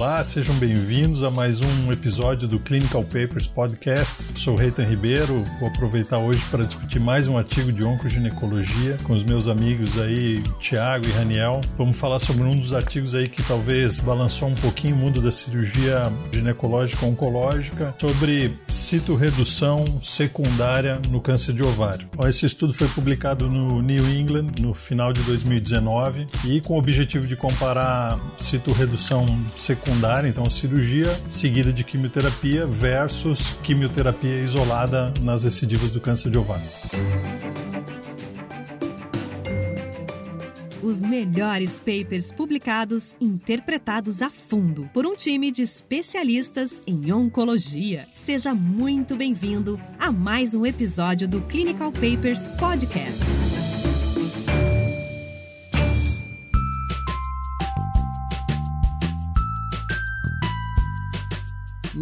Olá, sejam bem-vindos a mais um episódio do Clinical Papers Podcast. sou Reitan Ribeiro, vou aproveitar hoje para discutir mais um artigo de oncoginecologia com os meus amigos aí, Tiago e Raniel. Vamos falar sobre um dos artigos aí que talvez balançou um pouquinho o mundo da cirurgia ginecológica oncológica, sobre citorredução secundária no câncer de ovário. Esse estudo foi publicado no New England no final de 2019 e com o objetivo de comparar citorredução secundária então cirurgia seguida de quimioterapia versus quimioterapia isolada nas recidivas do câncer de ovário. Os melhores papers publicados, interpretados a fundo por um time de especialistas em oncologia. Seja muito bem-vindo a mais um episódio do Clinical Papers Podcast.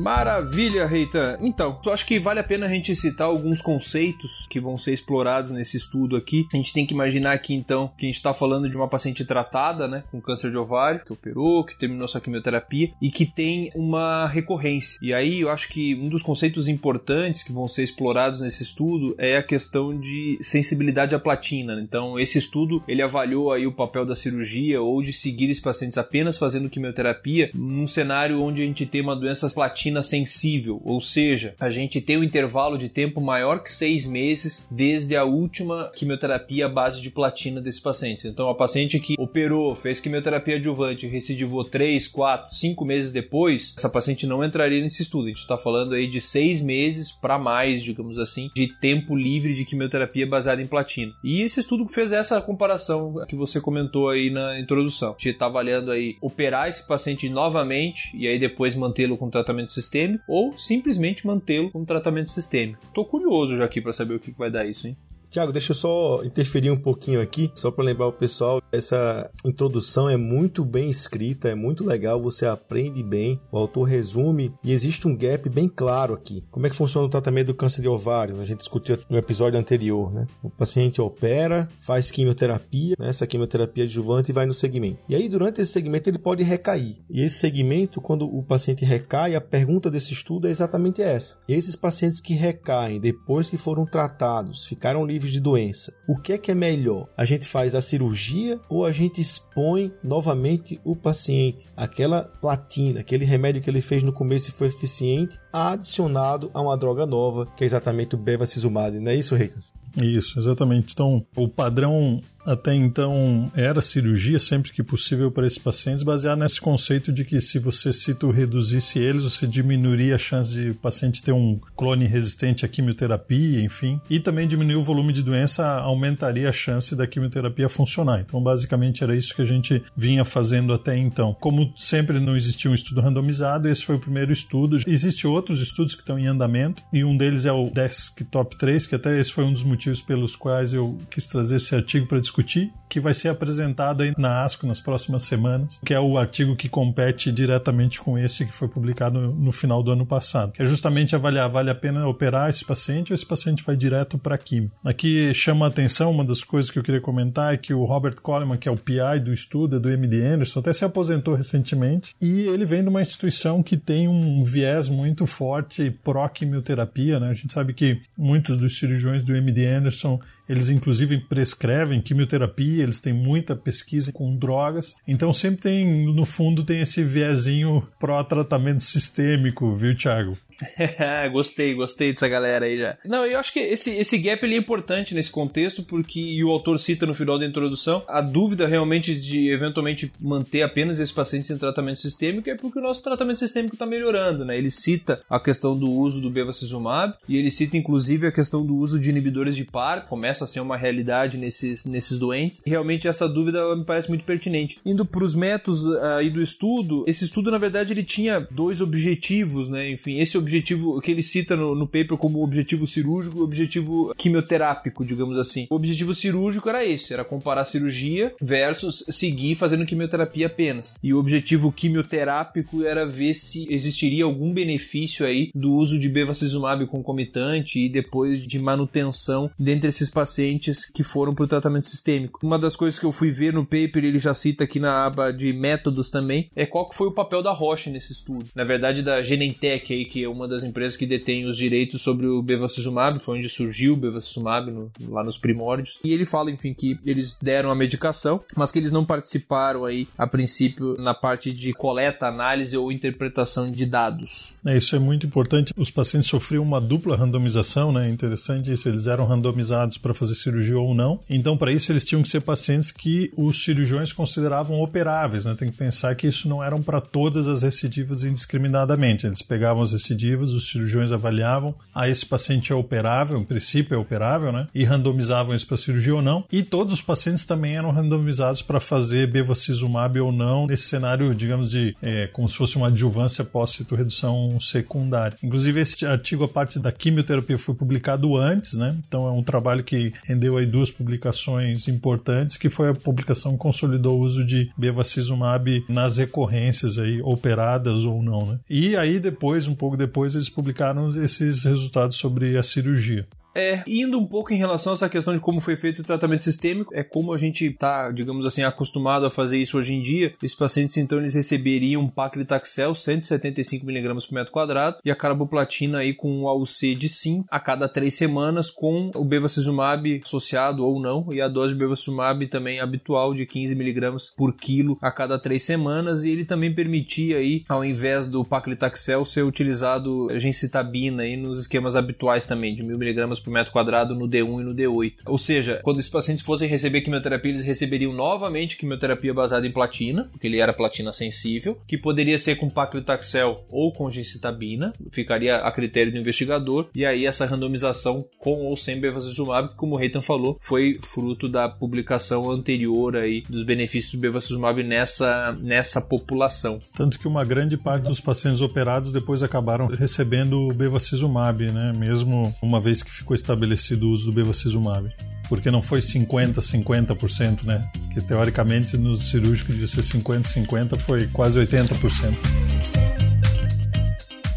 Maravilha, Reita. Então, eu acho que vale a pena a gente citar alguns conceitos que vão ser explorados nesse estudo aqui. A gente tem que imaginar aqui, então, que a gente está falando de uma paciente tratada, né, com câncer de ovário, que operou, que terminou sua quimioterapia e que tem uma recorrência. E aí, eu acho que um dos conceitos importantes que vão ser explorados nesse estudo é a questão de sensibilidade à platina. Então, esse estudo, ele avaliou aí o papel da cirurgia ou de seguir esses pacientes apenas fazendo quimioterapia num cenário onde a gente tem uma doença platina sensível, ou seja, a gente tem um intervalo de tempo maior que seis meses desde a última quimioterapia à base de platina desses pacientes. Então, a paciente que operou, fez quimioterapia adjuvante e recidivou 3, 4, 5 meses depois, essa paciente não entraria nesse estudo. A gente está falando aí de seis meses para mais, digamos assim, de tempo livre de quimioterapia baseada em platina. E esse estudo fez essa comparação que você comentou aí na introdução. A gente está avaliando aí operar esse paciente novamente e aí depois mantê-lo com tratamento sistêmico ou simplesmente mantê-lo com tratamento sistêmico. Tô curioso já aqui para saber o que vai dar isso, hein? Tiago, deixa eu só interferir um pouquinho aqui, só para lembrar o pessoal, essa introdução é muito bem escrita, é muito legal, você aprende bem, o autor resume e existe um gap bem claro aqui. Como é que funciona o tratamento do câncer de ovário? A gente discutiu no episódio anterior, né? O paciente opera, faz quimioterapia, né? essa quimioterapia adjuvante e vai no segmento. E aí, durante esse segmento, ele pode recair. E esse segmento, quando o paciente recai, a pergunta desse estudo é exatamente essa. Esses pacientes que recaem depois que foram tratados, ficaram livres de doença. O que é que é melhor? A gente faz a cirurgia ou a gente expõe novamente o paciente? Aquela platina, aquele remédio que ele fez no começo e foi eficiente, adicionado a uma droga nova, que é exatamente o bevacizumab, não é isso, Reitor? Isso, exatamente. Então, o padrão até então era cirurgia sempre que possível para esses pacientes, baseado nesse conceito de que se você cito reduzisse eles, você diminuiria a chance de o paciente ter um clone resistente à quimioterapia, enfim, e também diminuir o volume de doença, aumentaria a chance da quimioterapia funcionar. Então, basicamente era isso que a gente vinha fazendo até então. Como sempre não existia um estudo randomizado, esse foi o primeiro estudo. Existem outros estudos que estão em andamento, e um deles é o Desktop 3, que até esse foi um dos motivos pelos quais eu quis trazer esse artigo para discutir discutir, que vai ser apresentado aí na ASCO nas próximas semanas, que é o artigo que compete diretamente com esse que foi publicado no final do ano passado, que é justamente avaliar vale a pena operar esse paciente ou esse paciente vai direto para quimio. Aqui chama a atenção uma das coisas que eu queria comentar é que o Robert Coleman, que é o PI do estudo é do MD Anderson, até se aposentou recentemente e ele vem de uma instituição que tem um viés muito forte pró-quimioterapia, né? A gente sabe que muitos dos cirurgiões do MD Anderson eles, inclusive, prescrevem quimioterapia, eles têm muita pesquisa com drogas. Então, sempre tem, no fundo, tem esse viezinho pró-tratamento sistêmico, viu, Thiago? gostei, gostei dessa galera aí já. Não, eu acho que esse, esse gap ele é importante nesse contexto, porque, e o autor cita no final da introdução, a dúvida realmente de eventualmente manter apenas esses pacientes em tratamento sistêmico é porque o nosso tratamento sistêmico está melhorando, né? Ele cita a questão do uso do bevacizumab e ele cita inclusive a questão do uso de inibidores de par, começa a ser uma realidade nesses, nesses doentes. E realmente essa dúvida me parece muito pertinente. Indo para os métodos aí do estudo, esse estudo na verdade ele tinha dois objetivos, né? Enfim, esse objetivo que ele cita no, no paper como objetivo cirúrgico objetivo quimioterápico, digamos assim. O objetivo cirúrgico era esse, era comparar cirurgia versus seguir fazendo quimioterapia apenas. E o objetivo quimioterápico era ver se existiria algum benefício aí do uso de bevacizumab concomitante e depois de manutenção dentre esses pacientes pacientes que foram para o tratamento sistêmico. Uma das coisas que eu fui ver no paper, ele já cita aqui na aba de métodos também, é qual que foi o papel da Roche nesse estudo. Na verdade, da Genentech aí, que é uma das empresas que detém os direitos sobre o bevacizumab, foi onde surgiu o bevacizumab no, lá nos primórdios. E ele fala, enfim, que eles deram a medicação, mas que eles não participaram aí, a princípio, na parte de coleta, análise ou interpretação de dados. É, isso é muito importante. Os pacientes sofriam uma dupla randomização, né? Interessante isso. Eles eram randomizados para fazer cirurgia ou não. Então, para isso, eles tinham que ser pacientes que os cirurgiões consideravam operáveis, né? Tem que pensar que isso não eram para todas as recidivas indiscriminadamente. Eles pegavam as recidivas, os cirurgiões avaliavam, ah, esse paciente é operável, em princípio é operável, né? E randomizavam isso para cirurgia ou não. E todos os pacientes também eram randomizados para fazer bevacizumab ou não, nesse cenário, digamos, de é, como se fosse uma adjuvância pós-redução secundária. Inclusive, esse artigo, a parte da quimioterapia, foi publicado antes, né? Então é um trabalho que rendeu aí duas publicações importantes, que foi a publicação que consolidou o uso de bevacizumab nas recorrências aí, operadas ou não, né? E aí depois, um pouco depois, eles publicaram esses resultados sobre a cirurgia. É, indo um pouco em relação a essa questão de como foi feito o tratamento sistêmico, é como a gente tá, digamos assim, acostumado a fazer isso hoje em dia. Esses pacientes, então, eles receberiam paclitaxel 175mg por metro quadrado e a carboplatina aí com o AUC de sim a cada três semanas com o bevacizumab associado ou não e a dose de bevacizumab também habitual de 15mg por quilo a cada três semanas e ele também permitia aí, ao invés do paclitaxel, ser utilizado gencitabina aí nos esquemas habituais também, de 1000mg por metro quadrado no D1 e no D8. Ou seja, quando esses pacientes fossem receber quimioterapia, eles receberiam novamente quimioterapia baseada em platina, porque ele era platina sensível, que poderia ser com paclitaxel ou com gencitabina, ficaria a critério do investigador, e aí essa randomização com ou sem bevacizumab, que como o Reitan falou, foi fruto da publicação anterior aí dos benefícios do bevacizumab nessa, nessa população. Tanto que uma grande parte dos pacientes operados depois acabaram recebendo o bevacizumab, né? Mesmo uma vez que ficou estabelecido o uso do bevacizumab. Porque não foi 50, 50%, né? Que teoricamente no cirúrgico devia ser 50, 50, foi quase 80%.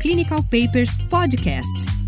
Clinical Papers Podcast.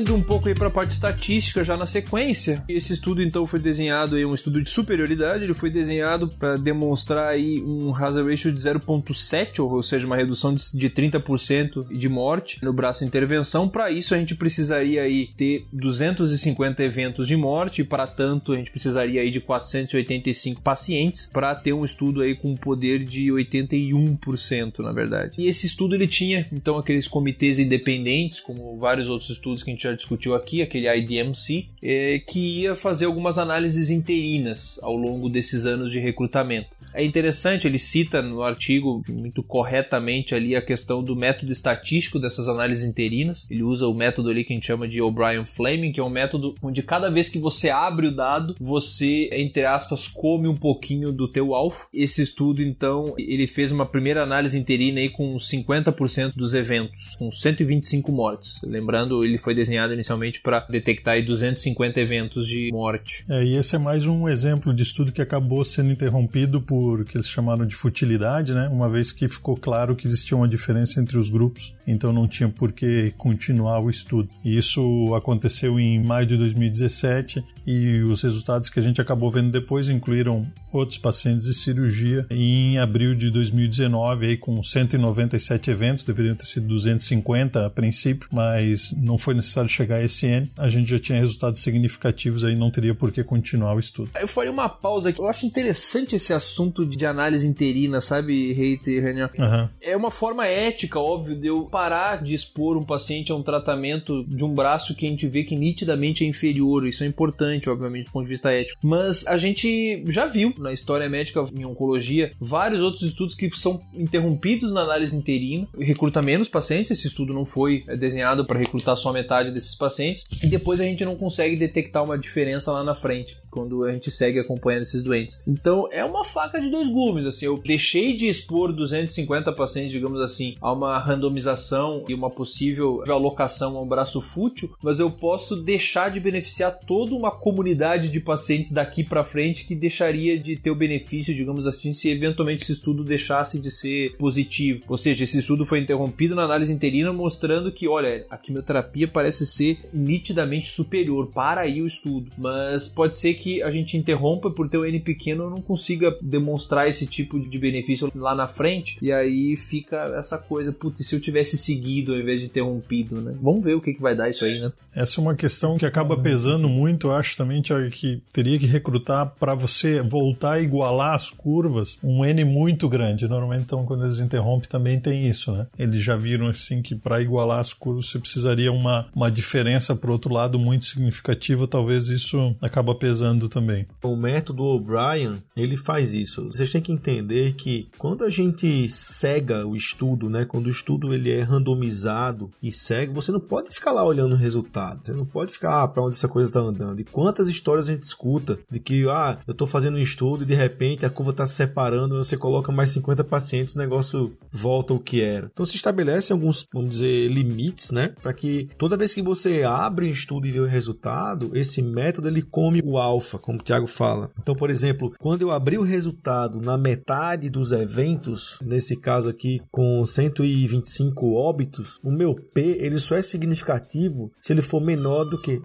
Indo um pouco aí para a parte estatística já na sequência, esse estudo então foi desenhado aí um estudo de superioridade, ele foi desenhado para demonstrar aí um hazard ratio de 0.7, ou seja, uma redução de 30% de morte no braço intervenção. Para isso a gente precisaria aí ter 250 eventos de morte, para tanto a gente precisaria aí de 485 pacientes para ter um estudo aí com poder de 81%, na verdade. E esse estudo ele tinha então aqueles comitês independentes, como vários outros estudos que a gente já discutiu aqui, aquele IDMC, é, que ia fazer algumas análises interinas ao longo desses anos de recrutamento. É interessante, ele cita no artigo muito corretamente ali a questão do método estatístico dessas análises interinas. Ele usa o método ali que a gente chama de O'Brien-Fleming, que é um método onde cada vez que você abre o dado, você, entre aspas, come um pouquinho do teu alvo. Esse estudo, então, ele fez uma primeira análise interina aí com 50% dos eventos, com 125 mortes. Lembrando, ele foi desenhado inicialmente para detectar aí 250 eventos de morte. É, e esse é mais um exemplo de estudo que acabou sendo interrompido por por que eles chamaram de futilidade, né? Uma vez que ficou claro que existia uma diferença entre os grupos, então não tinha por que continuar o estudo. E isso aconteceu em maio de 2017 e os resultados que a gente acabou vendo depois incluíram outros pacientes de cirurgia em abril de 2019 aí com 197 eventos, deveriam ter sido 250 a princípio, mas não foi necessário chegar a esse N. A gente já tinha resultados significativos aí, não teria por que continuar o estudo. Eu faria uma pausa aqui. Eu acho interessante esse assunto de análise interina, sabe, Reiter, Renan? Uhum. É uma forma ética, óbvio, de eu parar de expor um paciente a um tratamento de um braço que a gente vê que nitidamente é inferior. Isso é importante, obviamente, do ponto de vista ético. Mas a gente já viu na história médica, em oncologia, vários outros estudos que são interrompidos na análise interina, recruta menos pacientes. Esse estudo não foi desenhado para recrutar só metade desses pacientes. E depois a gente não consegue detectar uma diferença lá na frente, quando a gente segue acompanhando esses doentes. Então é uma faca de dois gumes, assim, eu deixei de expor 250 pacientes, digamos assim, a uma randomização e uma possível alocação a um braço fútil, mas eu posso deixar de beneficiar toda uma comunidade de pacientes daqui para frente que deixaria de ter o benefício, digamos assim, se eventualmente esse estudo deixasse de ser positivo. Ou seja, esse estudo foi interrompido na análise interina mostrando que, olha, a quimioterapia parece ser nitidamente superior. Para aí o estudo. Mas pode ser que a gente interrompa por ter o N pequeno não consiga demonstrar esse tipo de benefício lá na frente. E aí fica essa coisa, putz, se eu tivesse seguido ao invés de interrompido, né? Vamos ver o que, que vai dar isso aí, né? Essa é uma questão que acaba pesando muito, eu acho também, Thiago, que teria que recrutar para você voltar a igualar as curvas um N muito grande. Normalmente, então, quando eles interrompem, também tem isso, né? Eles já viram assim que para igualar as curvas você precisaria uma, uma diferença, por outro lado, muito significativa. Talvez isso acaba pesando também. O método O'Brien, ele faz isso. Vocês têm que entender que quando a gente cega o estudo, né? Quando o estudo ele é randomizado e cego, você não pode ficar lá olhando o resultado. Você não pode ficar, ah, para onde essa coisa está andando. E quantas histórias a gente escuta de que, ah, eu estou fazendo um estudo e de repente a curva está se separando, você coloca mais 50 pacientes, o negócio volta ao que era. Então se estabelece alguns, vamos dizer, limites, né? Para que toda vez que você abre um estudo e vê o resultado, esse método ele come o alfa, como o Thiago fala. Então, por exemplo, quando eu abri o resultado na metade dos eventos, nesse caso aqui com 125 óbitos, o meu P ele só é significativo se ele for menor do que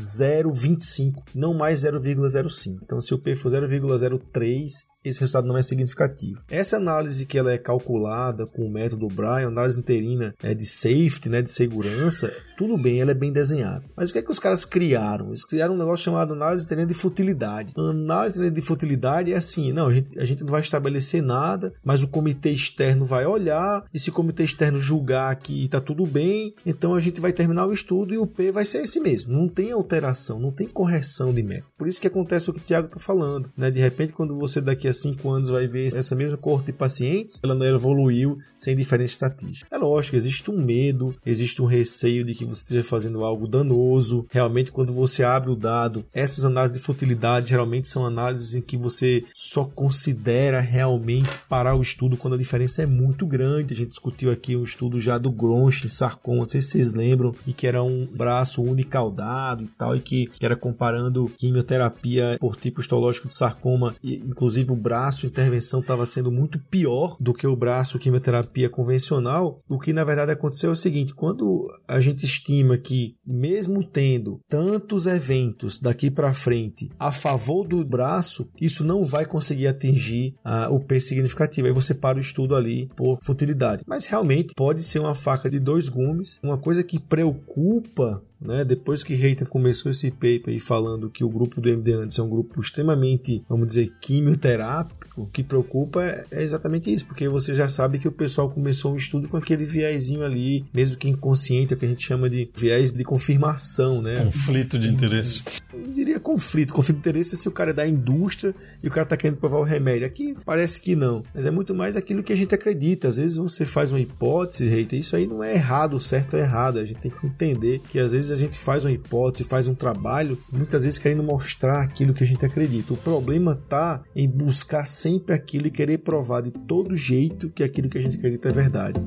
0,025, não mais 0,05. Então, se o P for 0,03, esse resultado não é significativo. Essa análise que ela é calculada com o método Bryan, análise interina é, de safety, né, de segurança, tudo bem, ela é bem desenhada. Mas o que é que os caras criaram? Eles criaram um negócio chamado análise interina de futilidade. A análise interina de futilidade é assim, não, a gente, a gente não vai estabelecer nada, mas o comitê externo vai olhar, e se o comitê externo julgar que está tudo bem, então a gente vai terminar o estudo e o P vai ser esse mesmo. Não tem alteração, não tem correção de método. Por isso que acontece o que o Tiago está falando, né? De repente, quando você daqui a cinco anos vai ver essa mesma corte de pacientes, ela não evoluiu sem diferente estatística. É lógico, existe um medo, existe um receio de que você esteja fazendo algo danoso. Realmente, quando você abre o dado, essas análises de futilidade geralmente são análises em que você só considera realmente parar o estudo quando a diferença é muito grande. A gente discutiu aqui um estudo já do Gronch em sarcoma, não sei se vocês lembram, e que era um braço unicaudado e tal, e que era comparando quimioterapia por tipo histológico de sarcoma, e inclusive o braço intervenção estava sendo muito pior do que o braço quimioterapia convencional, o que na verdade aconteceu é o seguinte: quando a gente estima que, mesmo tendo tantos eventos daqui para frente a favor do braço, isso não vai conseguir atingir ah, o P significativo. Aí você para o estudo ali por futilidade. Mas realmente pode ser uma faca de dois gumes. Uma coisa que preocupa né? Depois que Reiter começou esse paper e falando que o grupo do MD é um grupo extremamente, vamos dizer, quimioterápico, o que preocupa é, é exatamente isso, porque você já sabe que o pessoal começou um estudo com aquele viésinho ali, mesmo que inconsciente, é o que a gente chama de viés de confirmação, né? Conflito de interesse. Eu diria conflito. Conflito de interesse é se o cara é da indústria e o cara está querendo provar o remédio. Aqui parece que não, mas é muito mais aquilo que a gente acredita. Às vezes você faz uma hipótese, Reiter, isso aí não é errado, certo ou errado. A gente tem que entender que às vezes vezes a gente faz uma hipótese, faz um trabalho, muitas vezes querendo mostrar aquilo que a gente acredita. O problema está em buscar sempre aquilo e querer provar de todo jeito que aquilo que a gente acredita é verdade.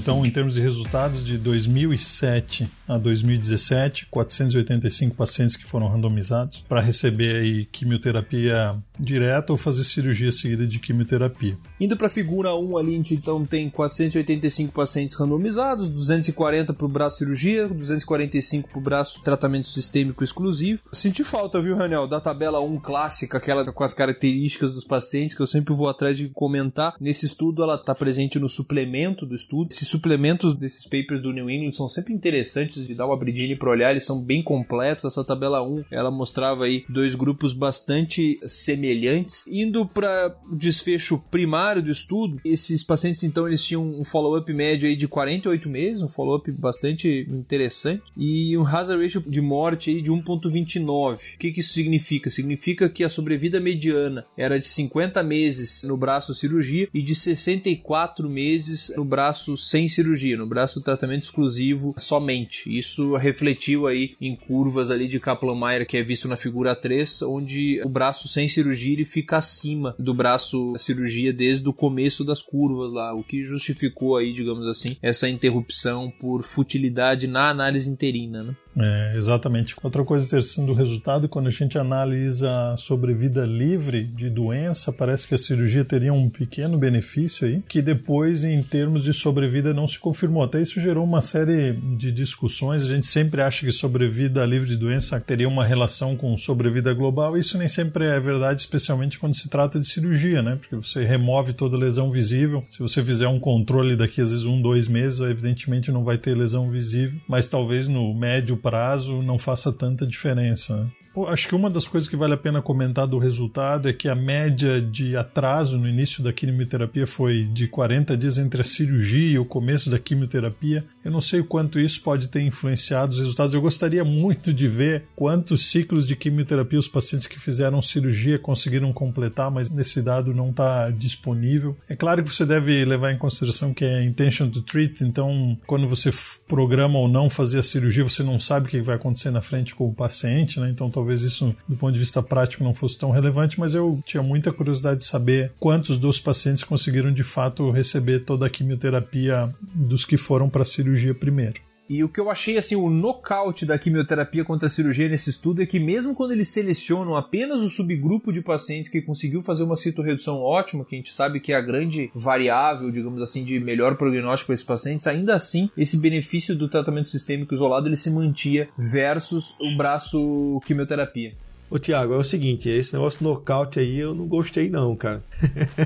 Então, em termos de resultados de 2007 a 2017, 485 pacientes que foram randomizados para receber aí quimioterapia direta ou fazer cirurgia seguida de quimioterapia. Indo para a figura 1 ali, a gente então tem 485 pacientes randomizados, 240 para o braço cirurgia, 245 para o braço tratamento sistêmico exclusivo. Senti falta, viu, Ranel, da tabela 1 clássica, aquela com as características dos pacientes, que eu sempre vou atrás de comentar. Nesse estudo, ela está presente no suplemento do estudo. Esses suplementos desses papers do New England são sempre interessantes de dar uma abridinha para olhar, eles são bem completos. Essa tabela 1, ela mostrava aí dois grupos bastante semelhantes. Indo para o desfecho primário do estudo, esses pacientes então eles tinham um follow-up médio aí de 48 meses, um follow-up bastante interessante e um hazard ratio de morte aí de 1.29. O que, que isso significa? Significa que a sobrevida mediana era de 50 meses no braço cirurgia e de 64 meses no braço sem sem cirurgia, no braço tratamento exclusivo somente. Isso refletiu aí em curvas ali de Kaplan-Meier, que é visto na figura 3, onde o braço sem cirurgia ele fica acima do braço cirurgia desde o começo das curvas lá, o que justificou aí, digamos assim, essa interrupção por futilidade na análise interina, né? É, exatamente. Outra coisa interessante do resultado, quando a gente analisa a sobrevida livre de doença, parece que a cirurgia teria um pequeno benefício aí, que depois, em termos de sobrevida, não se confirmou. Até isso gerou uma série de discussões. A gente sempre acha que sobrevida livre de doença teria uma relação com sobrevida global. Isso nem sempre é verdade, especialmente quando se trata de cirurgia, né? Porque você remove toda lesão visível. Se você fizer um controle daqui, às vezes, um, dois meses, evidentemente não vai ter lesão visível, mas talvez no médio prazo não faça tanta diferença. Acho que uma das coisas que vale a pena comentar do resultado é que a média de atraso no início da quimioterapia foi de 40 dias entre a cirurgia e o começo da quimioterapia. Eu não sei o quanto isso pode ter influenciado os resultados. Eu gostaria muito de ver quantos ciclos de quimioterapia os pacientes que fizeram cirurgia conseguiram completar, mas esse dado não está disponível. É claro que você deve levar em consideração que é intention to treat, então quando você programa ou não fazer a cirurgia, você não sabe o que vai acontecer na frente com o paciente, né? Então talvez isso, do ponto de vista prático, não fosse tão relevante, mas eu tinha muita curiosidade de saber quantos dos pacientes conseguiram de fato receber toda a quimioterapia dos que foram para a cirurgia primeiro. E o que eu achei assim, o nocaute da quimioterapia contra a cirurgia nesse estudo é que mesmo quando eles selecionam apenas o subgrupo de pacientes que conseguiu fazer uma citorredução ótima, que a gente sabe que é a grande variável, digamos assim, de melhor prognóstico para esses pacientes, ainda assim, esse benefício do tratamento sistêmico isolado ele se mantia versus o braço quimioterapia. Ô, Tiago, é o seguinte, esse negócio nocaute aí eu não gostei não, cara.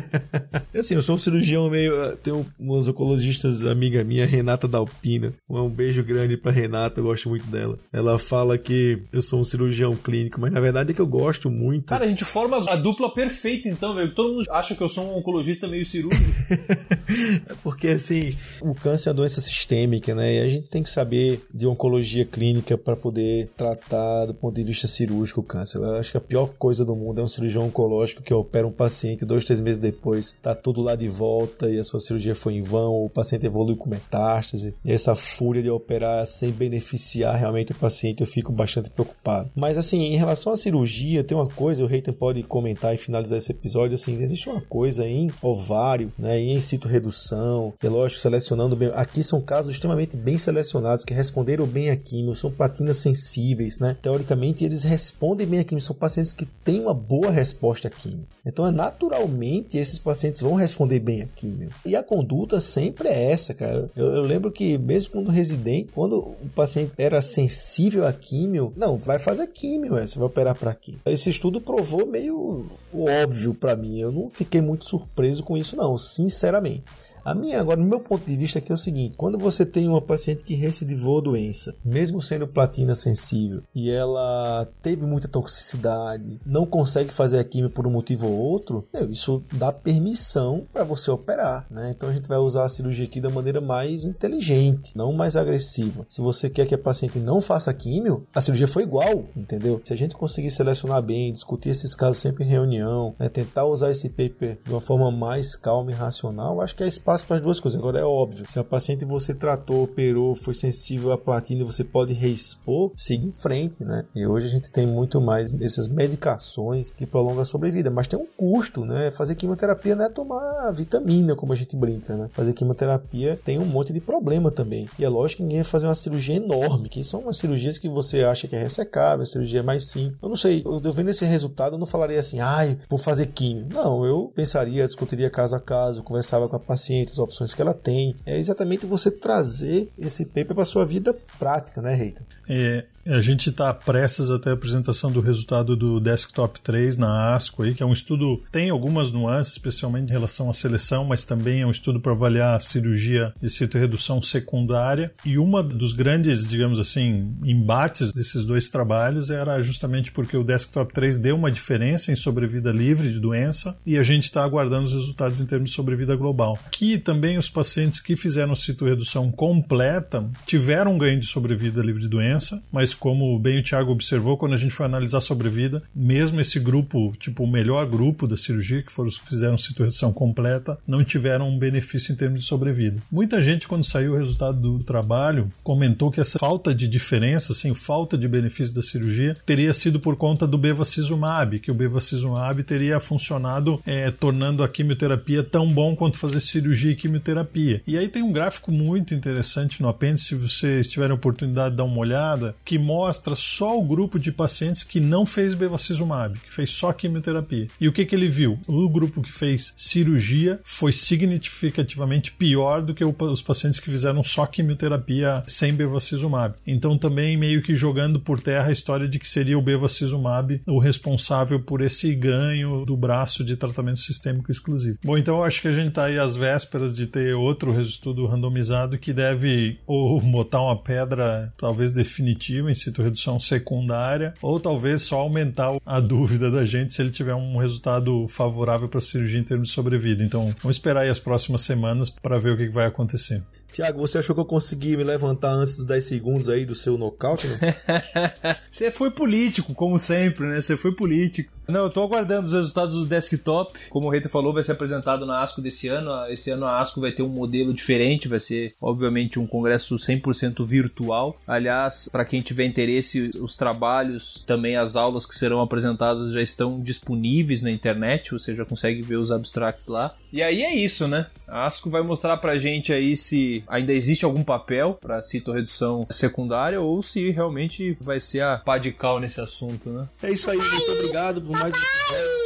assim, eu sou um cirurgião meio... Eh, tem umas oncologistas, amiga minha, Renata Dalpina. Um beijo grande pra Renata, eu gosto muito dela. Ela fala que eu sou um cirurgião clínico, mas na verdade é que eu gosto muito... Cara, a gente forma a dupla perfeita então, velho. Todo mundo acha que eu sou um oncologista meio cirúrgico. é porque, assim, o câncer é uma doença sistêmica, né? E a gente tem que saber de oncologia clínica para poder tratar do ponto de vista cirúrgico o câncer. Eu acho que a pior coisa do mundo é um cirurgião oncológico que opera um paciente dois, três meses depois, tá tudo lá de volta e a sua cirurgia foi em vão, o paciente evolui com metástase. E essa fúria de operar sem beneficiar realmente o paciente, eu fico bastante preocupado. Mas assim, em relação à cirurgia, tem uma coisa, o Reiter pode comentar e finalizar esse episódio, assim, existe uma coisa em ovário, né, em cito redução, é lógico, selecionando bem. Aqui são casos extremamente bem selecionados, que responderam bem a quimio, são platinas sensíveis, né? Teoricamente, eles respondem bem a quimio, são pacientes que têm uma boa resposta à quimio. Então, é naturalmente, esses pacientes vão responder bem a quimio. E a conduta sempre é essa, cara. Eu, eu lembro que, mesmo quando residente, quando o paciente era sensível à quimio, não, vai fazer quimio, é, você vai operar para quê? Esse estudo provou meio óbvio para mim. Eu não fiquei muito surpreso com isso, não, sinceramente. A minha, agora, no meu ponto de vista, aqui é o seguinte: quando você tem uma paciente que recidivou a doença, mesmo sendo platina sensível, e ela teve muita toxicidade, não consegue fazer a quimio por um motivo ou outro, isso dá permissão para você operar, né? Então a gente vai usar a cirurgia aqui da maneira mais inteligente, não mais agressiva. Se você quer que a paciente não faça químio, a cirurgia foi igual, entendeu? Se a gente conseguir selecionar bem, discutir esses casos sempre em reunião, né? tentar usar esse paper de uma forma mais calma e racional, acho que é espaço espaço para as duas coisas. Agora é óbvio, se a paciente você tratou, operou, foi sensível à platina você pode reexpor, siga em frente, né? E hoje a gente tem muito mais essas medicações que prolongam a sobrevida, mas tem um custo, né? Fazer quimioterapia não é tomar vitamina, como a gente brinca, né? Fazer quimioterapia tem um monte de problema também. E é lógico que ninguém vai fazer uma cirurgia enorme, que são umas cirurgias que você acha que é ressecável, cirurgia é mais simples. Eu não sei, eu vendo esse resultado, eu não falaria assim, ai, vou fazer quimio. Não, eu pensaria, discutiria caso a caso, conversava com a paciente as opções que ela tem. É exatamente você trazer esse paper para sua vida prática, né, Reita? É, a gente está prestes até a apresentação do resultado do Desktop 3 na ASCO, aí, que é um estudo, tem algumas nuances, especialmente em relação à seleção, mas também é um estudo para avaliar a cirurgia de citoredução secundária. E uma dos grandes, digamos assim, embates desses dois trabalhos era justamente porque o Desktop 3 deu uma diferença em sobrevida livre de doença e a gente está aguardando os resultados em termos de sobrevida global. Aqui também os pacientes que fizeram citoredução completa tiveram um ganho de sobrevida livre de doença, mas Como bem o Thiago observou, quando a gente foi analisar sobrevida, mesmo esse grupo, tipo o melhor grupo da cirurgia, que foram os que fizeram citorredução completa, não tiveram um benefício em termos de sobrevida. Muita gente, quando saiu o resultado do trabalho, comentou que essa falta de diferença, assim, falta de benefício da cirurgia, teria sido por conta do bevacizumab, que o bevacizumab teria funcionado é, tornando a quimioterapia tão bom quanto fazer cirurgia e quimioterapia. E aí tem um gráfico muito interessante no apêndice, se vocês tiverem oportunidade de dar uma olhada, que mostra só o grupo de pacientes que não fez bevacizumab, que fez só quimioterapia. E o que, que ele viu? O grupo que fez cirurgia foi significativamente pior do que os pacientes que fizeram só quimioterapia sem bevacizumab. Então também meio que jogando por terra a história de que seria o bevacizumab o responsável por esse ganho do braço de tratamento sistêmico exclusivo. Bom, então eu acho que a gente está aí às vésperas de ter outro estudo randomizado que deve ou botar uma pedra talvez definitiva em redução secundária ou talvez só aumentar a dúvida da gente se ele tiver um resultado favorável para a cirurgia em termos de sobrevida. Então vamos esperar aí as próximas semanas para ver o que vai acontecer. Tiago, você achou que eu consegui me levantar antes dos 10 segundos aí do seu nocaute? Né? você foi político, como sempre, né? Você foi político. Não, eu tô aguardando os resultados do desktop. Como o Reiter falou, vai ser apresentado na ASCO desse ano. Esse ano a ASCO vai ter um modelo diferente, vai ser, obviamente, um congresso 100% virtual. Aliás, para quem tiver interesse, os trabalhos, também as aulas que serão apresentadas já estão disponíveis na internet, você já consegue ver os abstracts lá. E aí é isso, né? A ASCO vai mostrar pra gente aí se ainda existe algum papel para citorredução secundária ou se realmente vai ser a pá de cal nesse assunto, né? É isso aí, muito obrigado episódio.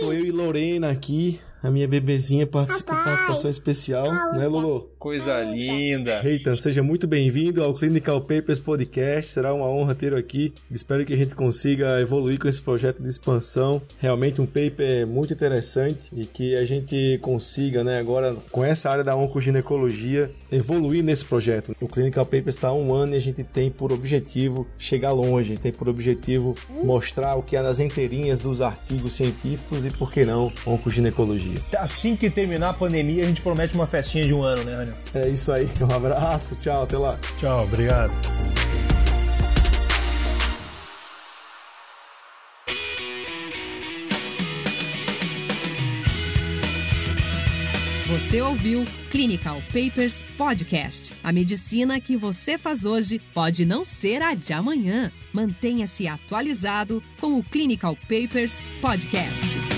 Sou eu e Lorena aqui a minha bebezinha participa de participação especial, né, Lulu? Coisa linda. Eita, seja muito bem-vindo ao Clinical Papers Podcast. Será uma honra ter aqui. Espero que a gente consiga evoluir com esse projeto de expansão. Realmente um paper muito interessante e que a gente consiga, né, agora com essa área da oncoginecologia, evoluir nesse projeto. O Clinical Papers está há um ano e a gente tem por objetivo chegar longe, tem por objetivo mostrar o que há nas enterinhas dos artigos científicos e, por que não, oncoginecologia dia. Assim que terminar a pandemia, a gente promete uma festinha de um ano, né, Raniel? É isso aí. Um abraço, tchau, até lá. Tchau, obrigado. Você ouviu Clinical Papers Podcast. A medicina que você faz hoje pode não ser a de amanhã. Mantenha-se atualizado com o Clinical Papers Podcast.